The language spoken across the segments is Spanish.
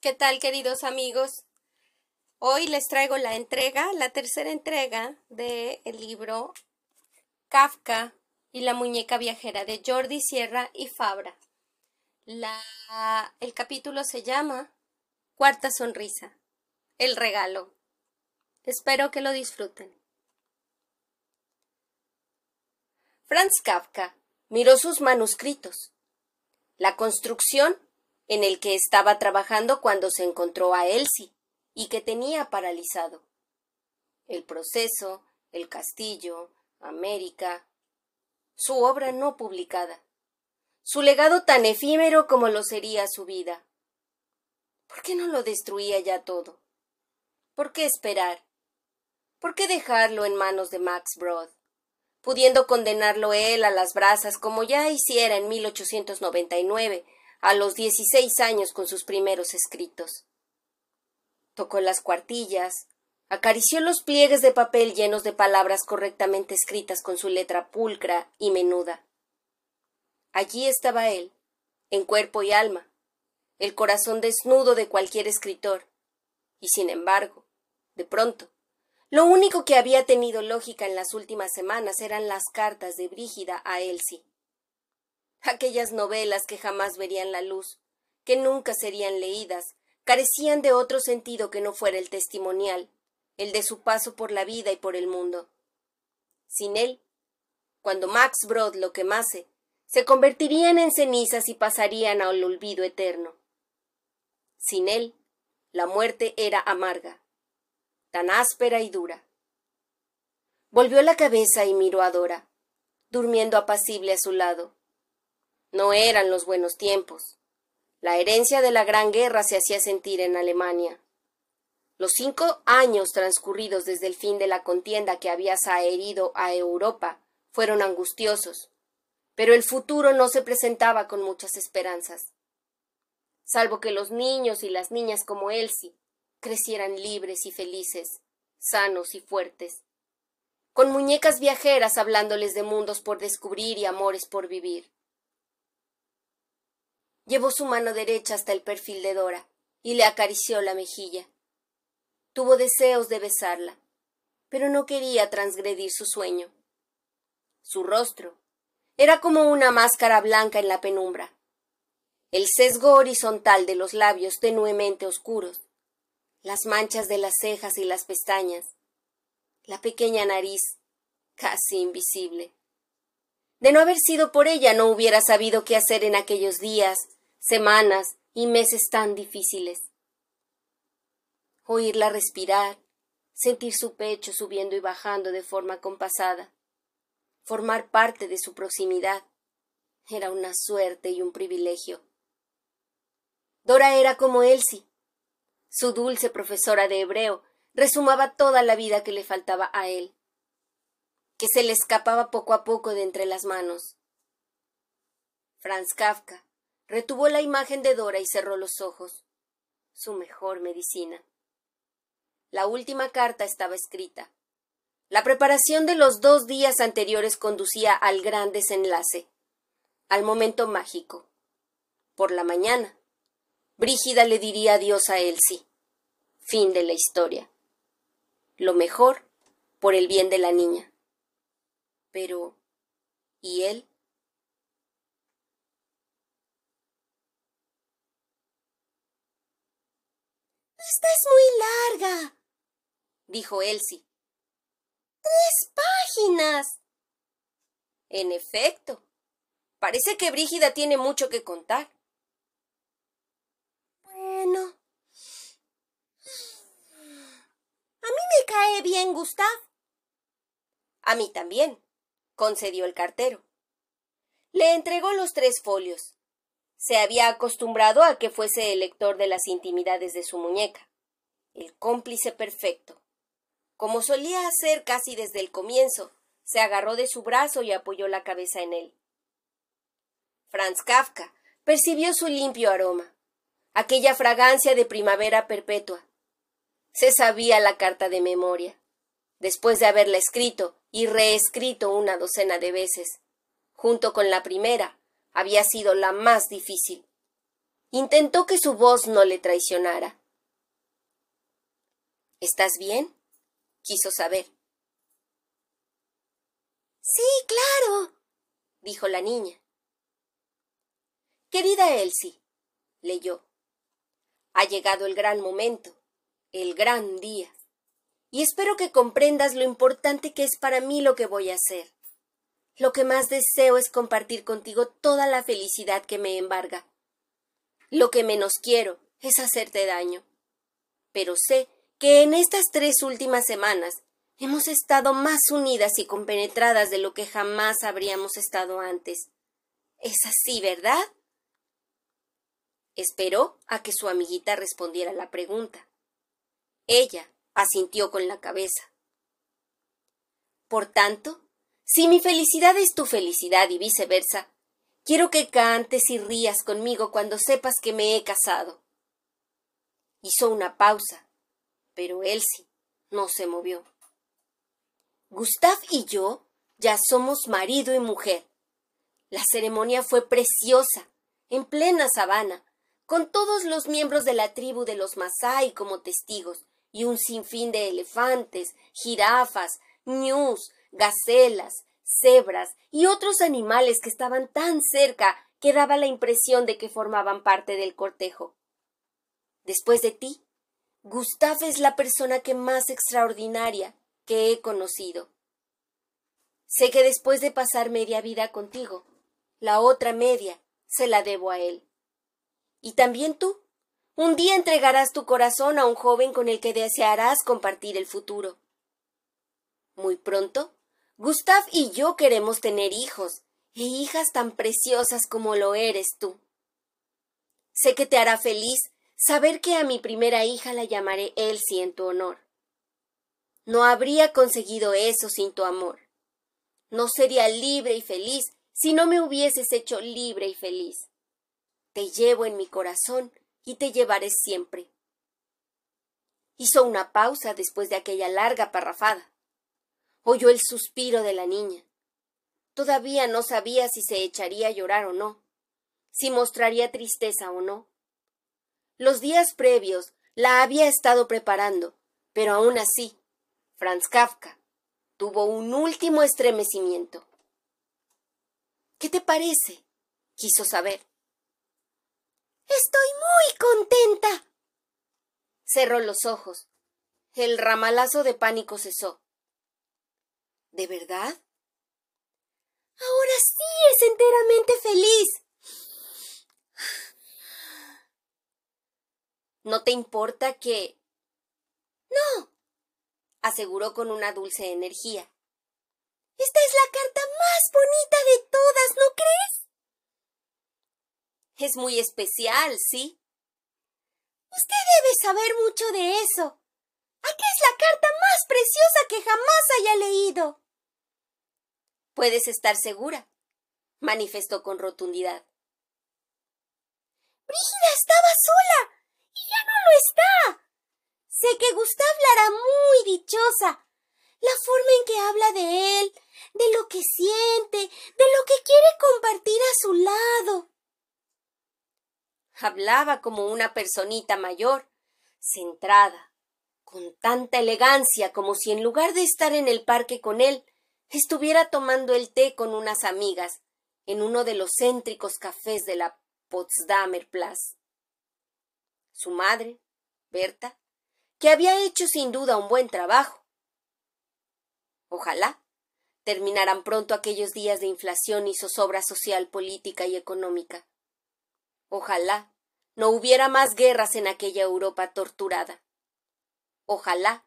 ¿Qué tal, queridos amigos? Hoy les traigo la entrega, la tercera entrega del libro Kafka y la muñeca viajera de Jordi Sierra y Fabra. La, el capítulo se llama Cuarta Sonrisa, el regalo. Espero que lo disfruten. Franz Kafka miró sus manuscritos. La construcción en el que estaba trabajando cuando se encontró a Elsie y que tenía paralizado. El proceso, el castillo, América, su obra no publicada, su legado tan efímero como lo sería su vida. ¿Por qué no lo destruía ya todo? ¿Por qué esperar? ¿Por qué dejarlo en manos de Max Brod? pudiendo condenarlo él a las brasas como ya hiciera en 1899 a los dieciséis años con sus primeros escritos. Tocó las cuartillas, acarició los pliegues de papel llenos de palabras correctamente escritas con su letra pulcra y menuda. Allí estaba él, en cuerpo y alma, el corazón desnudo de cualquier escritor, y sin embargo, de pronto, lo único que había tenido lógica en las últimas semanas eran las cartas de Brígida a Elsie aquellas novelas que jamás verían la luz, que nunca serían leídas, carecían de otro sentido que no fuera el testimonial, el de su paso por la vida y por el mundo. Sin él, cuando Max Brod lo quemase, se convertirían en cenizas y pasarían al olvido eterno. Sin él, la muerte era amarga, tan áspera y dura. Volvió la cabeza y miró a Dora, durmiendo apacible a su lado. No eran los buenos tiempos. La herencia de la Gran Guerra se hacía sentir en Alemania. Los cinco años transcurridos desde el fin de la contienda que había saherido a Europa fueron angustiosos, pero el futuro no se presentaba con muchas esperanzas. Salvo que los niños y las niñas como Elsie crecieran libres y felices, sanos y fuertes, con muñecas viajeras hablándoles de mundos por descubrir y amores por vivir. Llevó su mano derecha hasta el perfil de Dora y le acarició la mejilla. Tuvo deseos de besarla, pero no quería transgredir su sueño. Su rostro era como una máscara blanca en la penumbra. El sesgo horizontal de los labios tenuemente oscuros, las manchas de las cejas y las pestañas, la pequeña nariz casi invisible. De no haber sido por ella no hubiera sabido qué hacer en aquellos días semanas y meses tan difíciles. Oírla respirar, sentir su pecho subiendo y bajando de forma compasada, formar parte de su proximidad, era una suerte y un privilegio. Dora era como Elsie. Su dulce profesora de hebreo resumaba toda la vida que le faltaba a él, que se le escapaba poco a poco de entre las manos. Franz Kafka Retuvo la imagen de Dora y cerró los ojos. Su mejor medicina. La última carta estaba escrita. La preparación de los dos días anteriores conducía al gran desenlace, al momento mágico. Por la mañana, Brígida le diría adiós a Elsie. Fin de la historia. Lo mejor por el bien de la niña. Pero, ¿y él? Esta es muy larga, dijo Elsie. Tres páginas. En efecto, parece que Brígida tiene mucho que contar. Bueno. A mí me cae bien Gustav. A mí también, concedió el cartero. Le entregó los tres folios se había acostumbrado a que fuese el lector de las intimidades de su muñeca, el cómplice perfecto. Como solía hacer casi desde el comienzo, se agarró de su brazo y apoyó la cabeza en él. Franz Kafka percibió su limpio aroma, aquella fragancia de primavera perpetua. Se sabía la carta de memoria, después de haberla escrito y reescrito una docena de veces. Junto con la primera, había sido la más difícil. Intentó que su voz no le traicionara. ¿Estás bien? quiso saber. Sí, claro, dijo la niña. Querida Elsie, leyó, ha llegado el gran momento, el gran día, y espero que comprendas lo importante que es para mí lo que voy a hacer. Lo que más deseo es compartir contigo toda la felicidad que me embarga. Lo que menos quiero es hacerte daño. Pero sé que en estas tres últimas semanas hemos estado más unidas y compenetradas de lo que jamás habríamos estado antes. Es así, ¿verdad? Esperó a que su amiguita respondiera la pregunta. Ella asintió con la cabeza. Por tanto, si mi felicidad es tu felicidad y viceversa, quiero que cantes y rías conmigo cuando sepas que me he casado. Hizo una pausa, pero Elsie no se movió. Gustav y yo ya somos marido y mujer. La ceremonia fue preciosa, en plena sabana, con todos los miembros de la tribu de los Masai como testigos, y un sinfín de elefantes, jirafas, ñus, gacelas, cebras y otros animales que estaban tan cerca que daba la impresión de que formaban parte del cortejo. Después de ti, Gustav es la persona que más extraordinaria que he conocido. Sé que después de pasar media vida contigo, la otra media se la debo a él. Y también tú. Un día entregarás tu corazón a un joven con el que desearás compartir el futuro. Muy pronto, Gustav y yo queremos tener hijos, e hijas tan preciosas como lo eres tú. Sé que te hará feliz saber que a mi primera hija la llamaré Elsie en tu honor. No habría conseguido eso sin tu amor. No sería libre y feliz si no me hubieses hecho libre y feliz. Te llevo en mi corazón y te llevaré siempre. Hizo una pausa después de aquella larga parrafada. Oyó el suspiro de la niña. Todavía no sabía si se echaría a llorar o no, si mostraría tristeza o no. Los días previos la había estado preparando, pero aún así, Franz Kafka tuvo un último estremecimiento. ¿Qué te parece? quiso saber. Estoy muy contenta. Cerró los ojos. El ramalazo de pánico cesó. ¿De verdad? Ahora sí es enteramente feliz. ¿No te importa que... No, aseguró con una dulce energía. Esta es la carta más bonita de todas, ¿no crees? Es muy especial, ¿sí? Usted debe saber mucho de eso. Aquí es la carta más preciosa que jamás haya leído. Puedes estar segura, manifestó con rotundidad. Brígida estaba sola y ya no lo está. Sé que Gustav la hará muy dichosa. La forma en que habla de él, de lo que siente, de lo que quiere compartir a su lado. Hablaba como una personita mayor, centrada, con tanta elegancia como si en lugar de estar en el parque con él, estuviera tomando el té con unas amigas en uno de los céntricos cafés de la Potsdamer Platz. Su madre, Berta, que había hecho sin duda un buen trabajo. Ojalá terminaran pronto aquellos días de inflación y zozobra social, política y económica. Ojalá no hubiera más guerras en aquella Europa torturada. Ojalá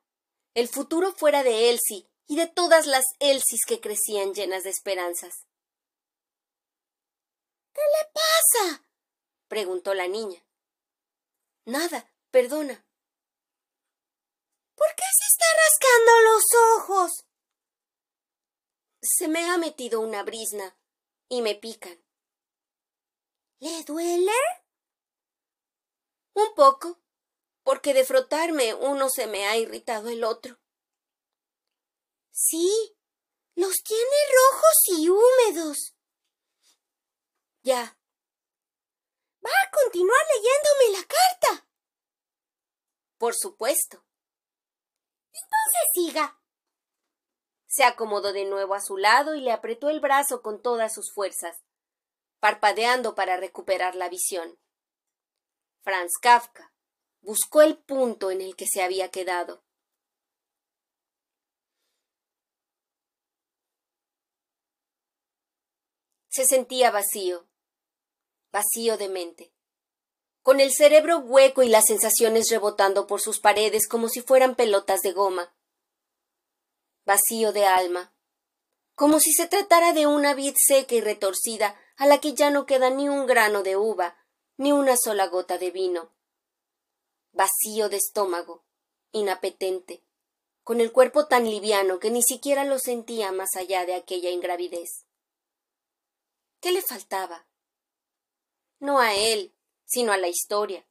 el futuro fuera de Elsie y de todas las Elsis que crecían llenas de esperanzas. ¿Qué le pasa? preguntó la niña. Nada, perdona. ¿Por qué se está rascando los ojos? Se me ha metido una brisna y me pican. ¿Le duele? Un poco, porque de frotarme uno se me ha irritado el otro. Sí, los tiene rojos y húmedos. Ya. ¿Va a continuar leyéndome la carta? Por supuesto. Entonces siga. Se acomodó de nuevo a su lado y le apretó el brazo con todas sus fuerzas, parpadeando para recuperar la visión. Franz Kafka buscó el punto en el que se había quedado. Se sentía vacío, vacío de mente, con el cerebro hueco y las sensaciones rebotando por sus paredes como si fueran pelotas de goma. Vacío de alma, como si se tratara de una vid seca y retorcida a la que ya no queda ni un grano de uva, ni una sola gota de vino. Vacío de estómago, inapetente, con el cuerpo tan liviano que ni siquiera lo sentía más allá de aquella ingravidez. ¿Qué le faltaba? No a él, sino a la historia.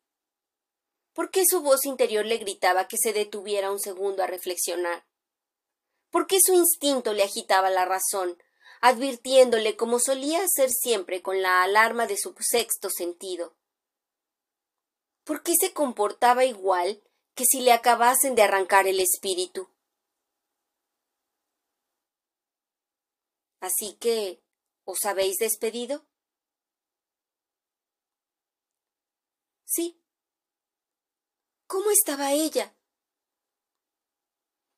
¿Por qué su voz interior le gritaba que se detuviera un segundo a reflexionar? ¿Por qué su instinto le agitaba la razón, advirtiéndole como solía hacer siempre con la alarma de su sexto sentido? ¿Por qué se comportaba igual que si le acabasen de arrancar el espíritu? Así que ¿Os habéis despedido? Sí. ¿Cómo estaba ella?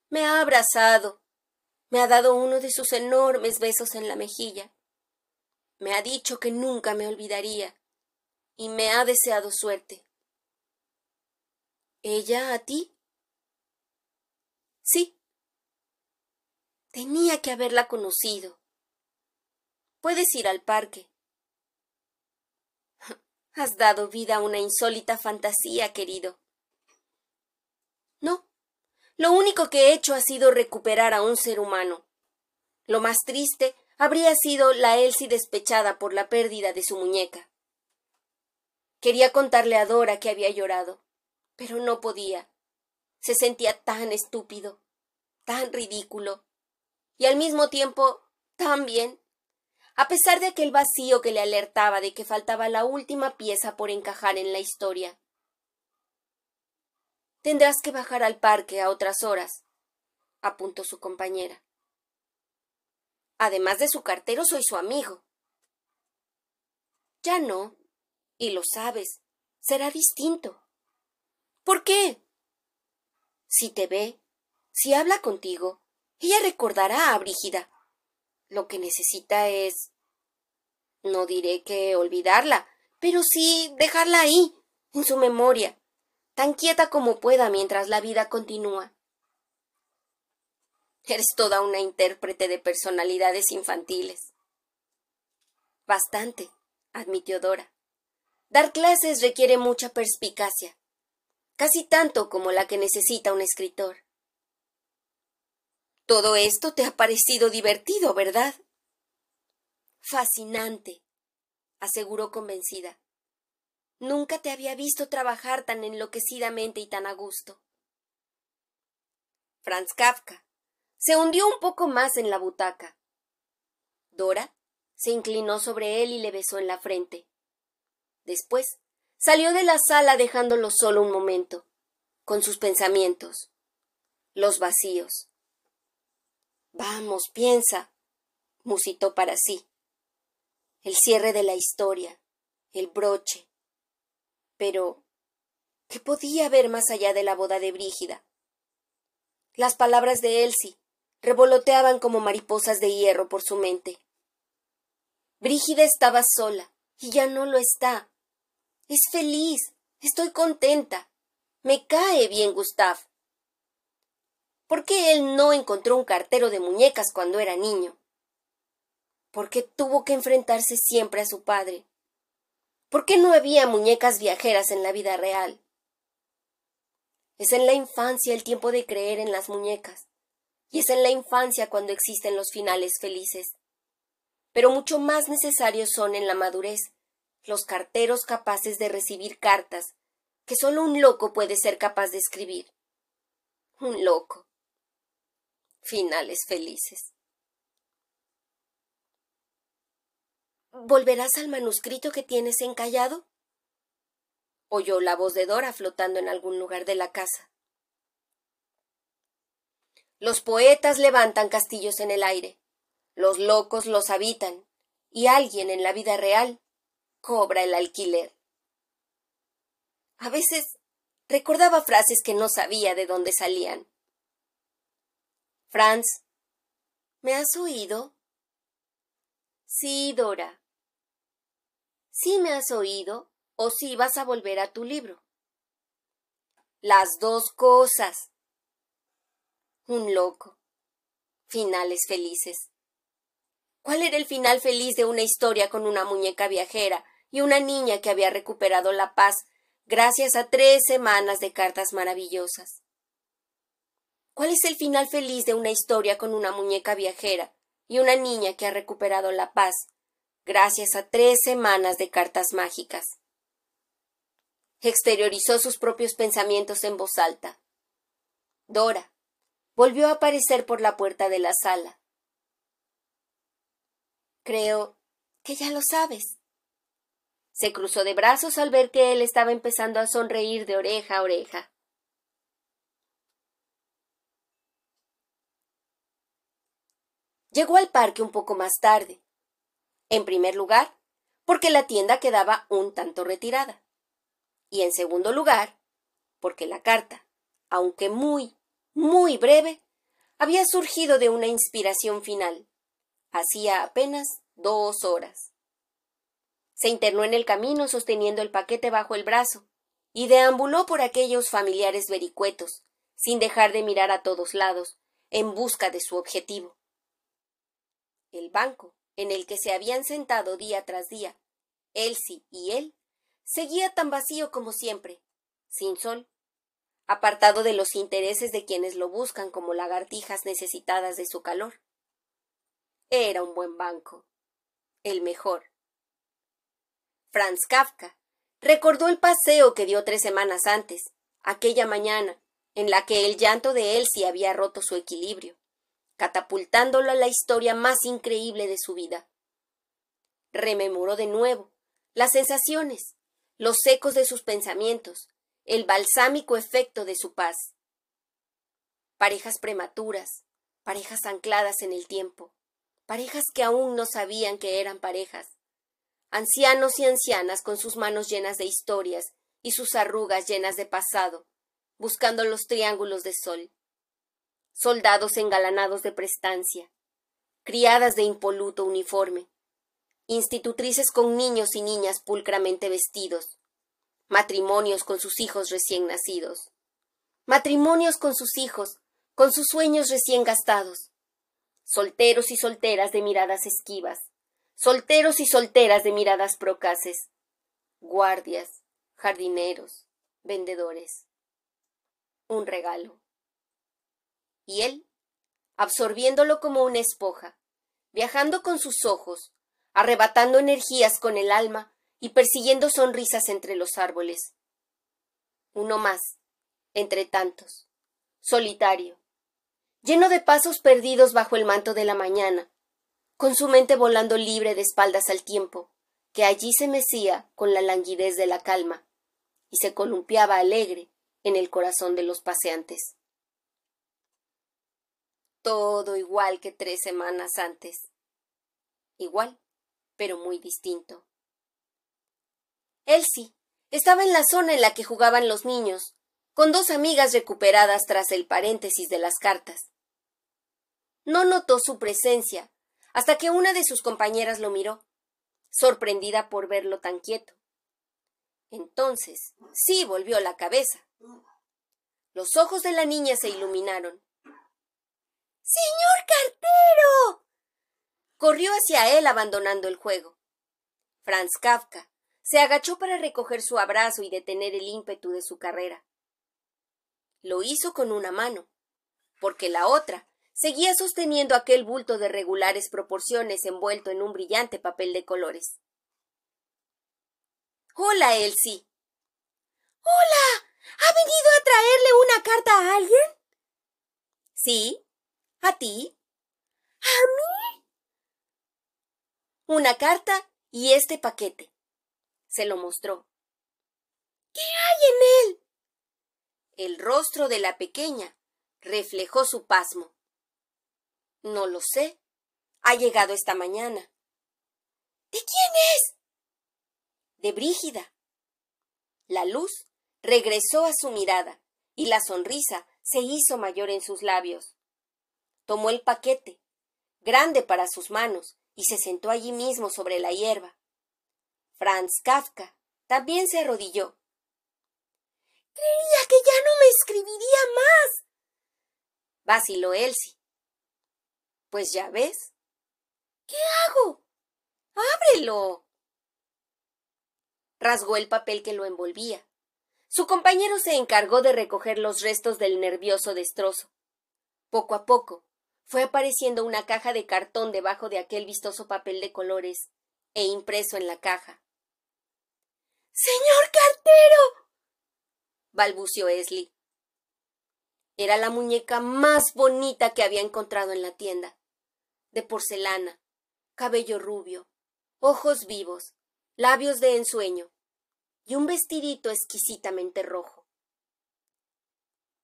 Me ha abrazado, me ha dado uno de sus enormes besos en la mejilla, me ha dicho que nunca me olvidaría y me ha deseado suerte. ¿Ella a ti? Sí. Tenía que haberla conocido. Puedes ir al parque. Has dado vida a una insólita fantasía, querido. No. Lo único que he hecho ha sido recuperar a un ser humano. Lo más triste habría sido la Elsie despechada por la pérdida de su muñeca. Quería contarle a Dora que había llorado, pero no podía. Se sentía tan estúpido, tan ridículo, y al mismo tiempo tan bien a pesar de aquel vacío que le alertaba de que faltaba la última pieza por encajar en la historia. Tendrás que bajar al parque a otras horas, apuntó su compañera. Además de su cartero, soy su amigo. Ya no, y lo sabes, será distinto. ¿Por qué? Si te ve, si habla contigo, ella recordará a Brígida. Lo que necesita es... no diré que olvidarla, pero sí dejarla ahí, en su memoria, tan quieta como pueda mientras la vida continúa. Eres toda una intérprete de personalidades infantiles. Bastante, admitió Dora. Dar clases requiere mucha perspicacia, casi tanto como la que necesita un escritor. Todo esto te ha parecido divertido, ¿verdad? Fascinante, aseguró convencida. Nunca te había visto trabajar tan enloquecidamente y tan a gusto. Franz Kafka se hundió un poco más en la butaca. Dora se inclinó sobre él y le besó en la frente. Después salió de la sala dejándolo solo un momento, con sus pensamientos, los vacíos. Vamos, piensa, musitó para sí. El cierre de la historia, el broche. Pero, ¿qué podía haber más allá de la boda de Brígida? Las palabras de Elsie revoloteaban como mariposas de hierro por su mente. Brígida estaba sola, y ya no lo está. Es feliz, estoy contenta. Me cae bien Gustav. ¿Por qué él no encontró un cartero de muñecas cuando era niño? ¿Por qué tuvo que enfrentarse siempre a su padre? ¿Por qué no había muñecas viajeras en la vida real? Es en la infancia el tiempo de creer en las muñecas, y es en la infancia cuando existen los finales felices. Pero mucho más necesarios son en la madurez los carteros capaces de recibir cartas que solo un loco puede ser capaz de escribir. Un loco finales felices. ¿Volverás al manuscrito que tienes encallado? oyó la voz de Dora flotando en algún lugar de la casa. Los poetas levantan castillos en el aire, los locos los habitan, y alguien en la vida real cobra el alquiler. A veces recordaba frases que no sabía de dónde salían. Franz, ¿me has oído? Sí, Dora. ¿Sí me has oído o sí vas a volver a tu libro? Las dos cosas. Un loco. Finales felices. ¿Cuál era el final feliz de una historia con una muñeca viajera y una niña que había recuperado la paz gracias a tres semanas de cartas maravillosas. ¿Cuál es el final feliz de una historia con una muñeca viajera y una niña que ha recuperado la paz gracias a tres semanas de cartas mágicas? Exteriorizó sus propios pensamientos en voz alta. Dora volvió a aparecer por la puerta de la sala. Creo que ya lo sabes, se cruzó de brazos al ver que él estaba empezando a sonreír de oreja a oreja. Llegó al parque un poco más tarde. En primer lugar, porque la tienda quedaba un tanto retirada. Y en segundo lugar, porque la carta, aunque muy, muy breve, había surgido de una inspiración final. Hacía apenas dos horas. Se internó en el camino sosteniendo el paquete bajo el brazo y deambuló por aquellos familiares vericuetos, sin dejar de mirar a todos lados, en busca de su objetivo. El banco, en el que se habían sentado día tras día, Elsie y él, seguía tan vacío como siempre, sin sol, apartado de los intereses de quienes lo buscan como lagartijas necesitadas de su calor. Era un buen banco, el mejor, Franz Kafka recordó el paseo que dio tres semanas antes, aquella mañana, en la que el llanto de Elsie había roto su equilibrio, catapultándolo a la historia más increíble de su vida. Rememoró de nuevo las sensaciones, los ecos de sus pensamientos, el balsámico efecto de su paz. Parejas prematuras, parejas ancladas en el tiempo, parejas que aún no sabían que eran parejas, ancianos y ancianas con sus manos llenas de historias y sus arrugas llenas de pasado, buscando los triángulos de sol, soldados engalanados de prestancia, criadas de impoluto uniforme, institutrices con niños y niñas pulcramente vestidos, matrimonios con sus hijos recién nacidos, matrimonios con sus hijos, con sus sueños recién gastados, solteros y solteras de miradas esquivas, solteros y solteras de miradas procaces, guardias, jardineros, vendedores. Un regalo. Y él, absorbiéndolo como una espoja, viajando con sus ojos, arrebatando energías con el alma y persiguiendo sonrisas entre los árboles. Uno más, entre tantos, solitario, lleno de pasos perdidos bajo el manto de la mañana, con su mente volando libre de espaldas al tiempo, que allí se mecía con la languidez de la calma, y se columpiaba alegre en el corazón de los paseantes. Todo igual que tres semanas antes. Igual, pero muy distinto. Elsie estaba en la zona en la que jugaban los niños, con dos amigas recuperadas tras el paréntesis de las cartas. No notó su presencia hasta que una de sus compañeras lo miró, sorprendida por verlo tan quieto. Entonces sí volvió la cabeza. Los ojos de la niña se iluminaron. Señor cartero. Corrió hacia él abandonando el juego. Franz Kafka se agachó para recoger su abrazo y detener el ímpetu de su carrera. Lo hizo con una mano, porque la otra seguía sosteniendo aquel bulto de regulares proporciones envuelto en un brillante papel de colores. Hola, Elsie. Hola. ¿Ha venido a traerle una carta a alguien? Sí. ¿A ti? ¿A mí? Una carta y este paquete. Se lo mostró. ¿Qué hay en él? El rostro de la pequeña reflejó su pasmo. No lo sé. Ha llegado esta mañana. ¿De quién es? De Brígida. La luz regresó a su mirada y la sonrisa se hizo mayor en sus labios. Tomó el paquete, grande para sus manos, y se sentó allí mismo sobre la hierba. Franz Kafka también se arrodilló. Creía que ya no me escribiría más. Vaciló Elsie. Pues ya ves. ¿Qué hago? Ábrelo. Rasgó el papel que lo envolvía. Su compañero se encargó de recoger los restos del nervioso destrozo. Poco a poco fue apareciendo una caja de cartón debajo de aquel vistoso papel de colores e impreso en la caja. Señor cartero. balbució Esli. Era la muñeca más bonita que había encontrado en la tienda, de porcelana, cabello rubio, ojos vivos, labios de ensueño, y un vestidito exquisitamente rojo.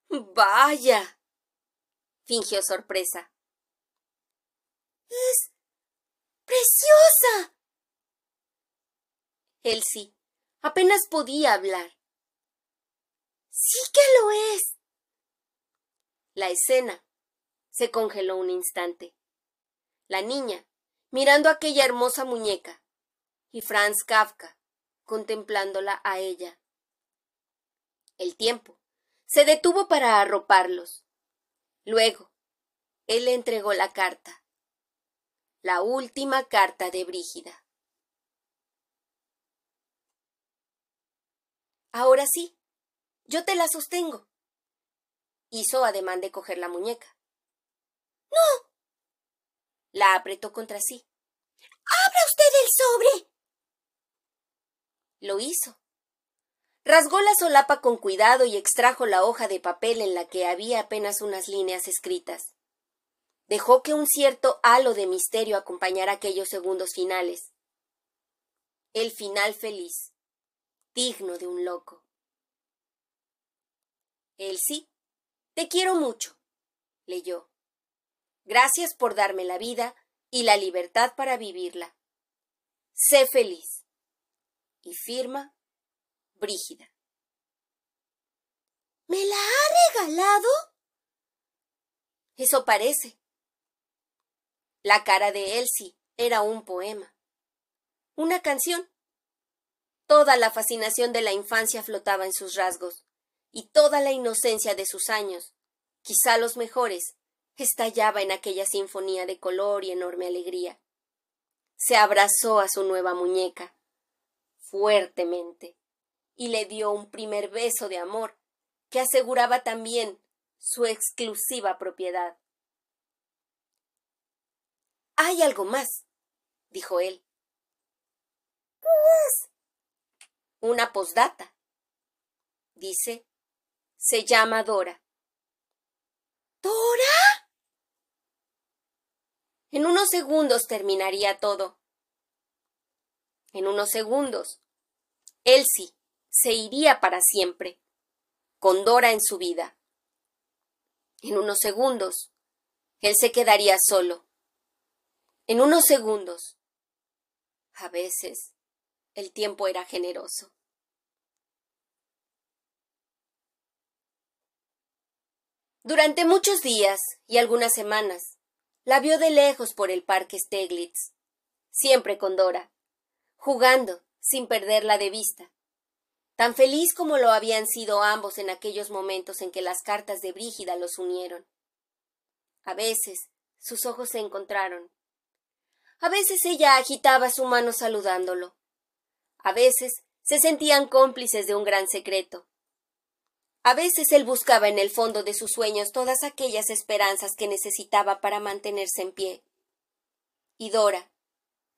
Vaya. fingió sorpresa. Es preciosa. Elsie apenas podía hablar. Sí que lo es. La escena se congeló un instante. La niña, mirando aquella hermosa muñeca, y Franz Kafka, contemplándola a ella. El tiempo se detuvo para arroparlos. Luego, él le entregó la carta. La última carta de Brígida. Ahora sí, yo te la sostengo. Hizo ademán de coger la muñeca. No. La apretó contra sí. Abra usted el sobre. Lo hizo. Rasgó la solapa con cuidado y extrajo la hoja de papel en la que había apenas unas líneas escritas. Dejó que un cierto halo de misterio acompañara aquellos segundos finales. El final feliz, digno de un loco. El sí, te quiero mucho, leyó. Gracias por darme la vida y la libertad para vivirla. Sé feliz y firma Brígida. ¿Me la ha regalado? Eso parece. La cara de Elsie era un poema, una canción. Toda la fascinación de la infancia flotaba en sus rasgos, y toda la inocencia de sus años, quizá los mejores, estallaba en aquella sinfonía de color y enorme alegría. Se abrazó a su nueva muñeca, fuertemente y le dio un primer beso de amor que aseguraba también su exclusiva propiedad. Hay algo más, dijo él. Pues. Una posdata. Dice, se llama Dora. ¿Dora? En unos segundos terminaría todo en unos segundos. Elsie se iría para siempre, con Dora en su vida. En unos segundos, él se quedaría solo. En unos segundos. A veces, el tiempo era generoso. Durante muchos días y algunas semanas, la vio de lejos por el parque Steglitz, siempre con Dora jugando, sin perderla de vista. Tan feliz como lo habían sido ambos en aquellos momentos en que las cartas de Brígida los unieron. A veces sus ojos se encontraron. A veces ella agitaba su mano saludándolo. A veces se sentían cómplices de un gran secreto. A veces él buscaba en el fondo de sus sueños todas aquellas esperanzas que necesitaba para mantenerse en pie. Y Dora,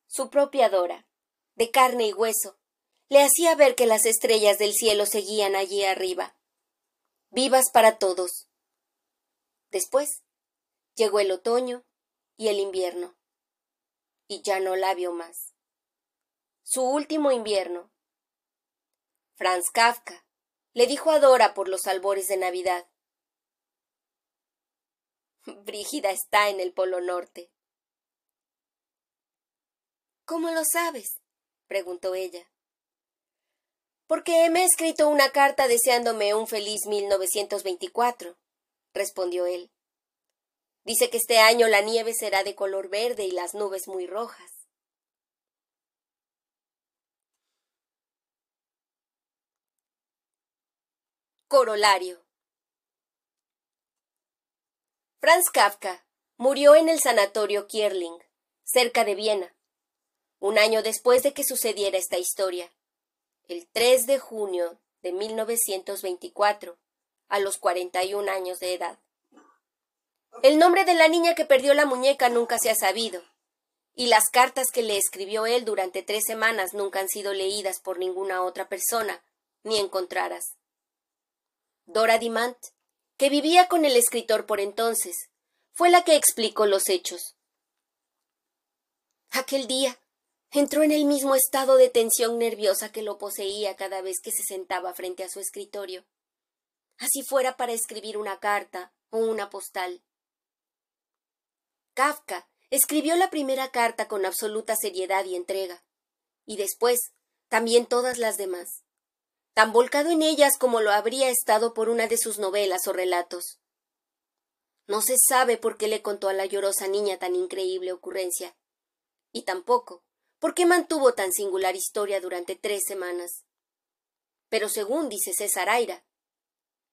su propia Dora, de carne y hueso, le hacía ver que las estrellas del cielo seguían allí arriba, vivas para todos. Después llegó el otoño y el invierno, y ya no la vio más. Su último invierno. Franz Kafka le dijo a Dora por los albores de Navidad Brígida está en el Polo Norte. ¿Cómo lo sabes? preguntó ella. Porque me ha escrito una carta deseándome un feliz 1924, respondió él. Dice que este año la nieve será de color verde y las nubes muy rojas. Corolario. Franz Kafka murió en el sanatorio Kierling, cerca de Viena, un año después de que sucediera esta historia, el 3 de junio de 1924, a los 41 años de edad. El nombre de la niña que perdió la muñeca nunca se ha sabido, y las cartas que le escribió él durante tres semanas nunca han sido leídas por ninguna otra persona, ni encontradas. Dora Dimant, que vivía con el escritor por entonces, fue la que explicó los hechos. Aquel día entró en el mismo estado de tensión nerviosa que lo poseía cada vez que se sentaba frente a su escritorio, así fuera para escribir una carta o una postal. Kafka escribió la primera carta con absoluta seriedad y entrega, y después también todas las demás tan volcado en ellas como lo habría estado por una de sus novelas o relatos. No se sabe por qué le contó a la llorosa niña tan increíble ocurrencia, y tampoco por qué mantuvo tan singular historia durante tres semanas. Pero según dice César Aira,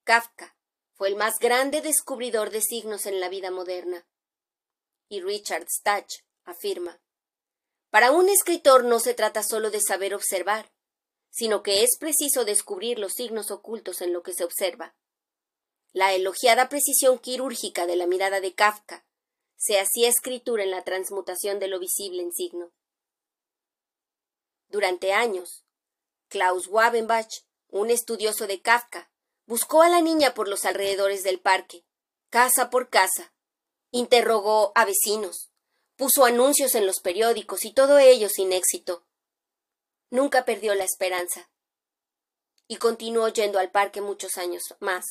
Kafka fue el más grande descubridor de signos en la vida moderna. Y Richard Stach afirma, para un escritor no se trata solo de saber observar, sino que es preciso descubrir los signos ocultos en lo que se observa. La elogiada precisión quirúrgica de la mirada de Kafka se hacía escritura en la transmutación de lo visible en signo. Durante años, Klaus Wabenbach, un estudioso de Kafka, buscó a la niña por los alrededores del parque, casa por casa, interrogó a vecinos, puso anuncios en los periódicos y todo ello sin éxito. Nunca perdió la esperanza. Y continuó yendo al parque muchos años más.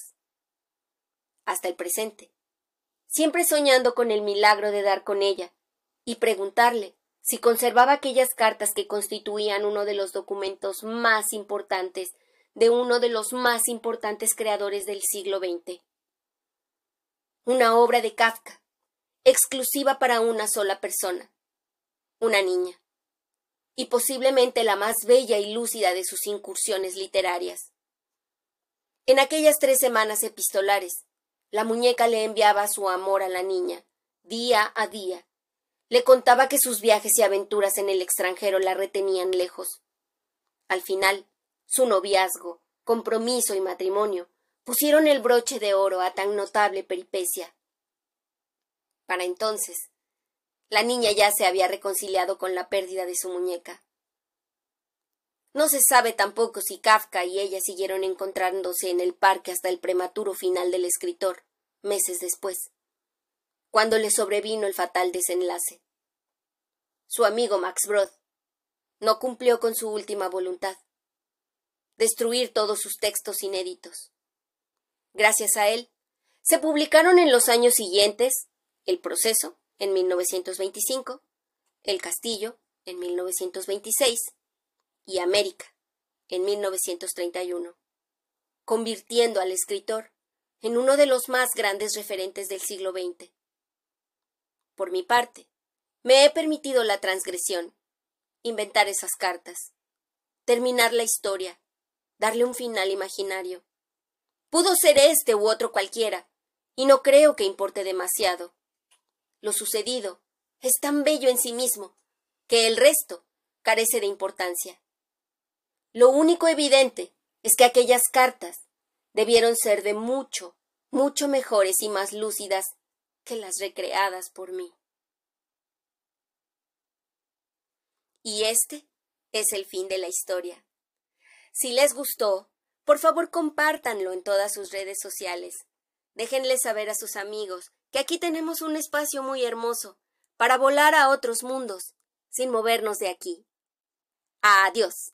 Hasta el presente. Siempre soñando con el milagro de dar con ella y preguntarle si conservaba aquellas cartas que constituían uno de los documentos más importantes de uno de los más importantes creadores del siglo XX. Una obra de Kafka, exclusiva para una sola persona, una niña y posiblemente la más bella y lúcida de sus incursiones literarias. En aquellas tres semanas epistolares, la muñeca le enviaba su amor a la niña, día a día. Le contaba que sus viajes y aventuras en el extranjero la retenían lejos. Al final, su noviazgo, compromiso y matrimonio pusieron el broche de oro a tan notable peripecia. Para entonces, la niña ya se había reconciliado con la pérdida de su muñeca. No se sabe tampoco si Kafka y ella siguieron encontrándose en el parque hasta el prematuro final del escritor, meses después, cuando le sobrevino el fatal desenlace. Su amigo Max Brod no cumplió con su última voluntad, destruir todos sus textos inéditos. Gracias a él, se publicaron en los años siguientes El proceso, en 1925, El Castillo en 1926 y América en 1931, convirtiendo al escritor en uno de los más grandes referentes del siglo XX. Por mi parte, me he permitido la transgresión, inventar esas cartas, terminar la historia, darle un final imaginario. Pudo ser este u otro cualquiera, y no creo que importe demasiado. Lo sucedido es tan bello en sí mismo que el resto carece de importancia. Lo único evidente es que aquellas cartas debieron ser de mucho, mucho mejores y más lúcidas que las recreadas por mí. Y este es el fin de la historia. Si les gustó, por favor compártanlo en todas sus redes sociales. Déjenle saber a sus amigos que aquí tenemos un espacio muy hermoso para volar a otros mundos sin movernos de aquí. Adiós.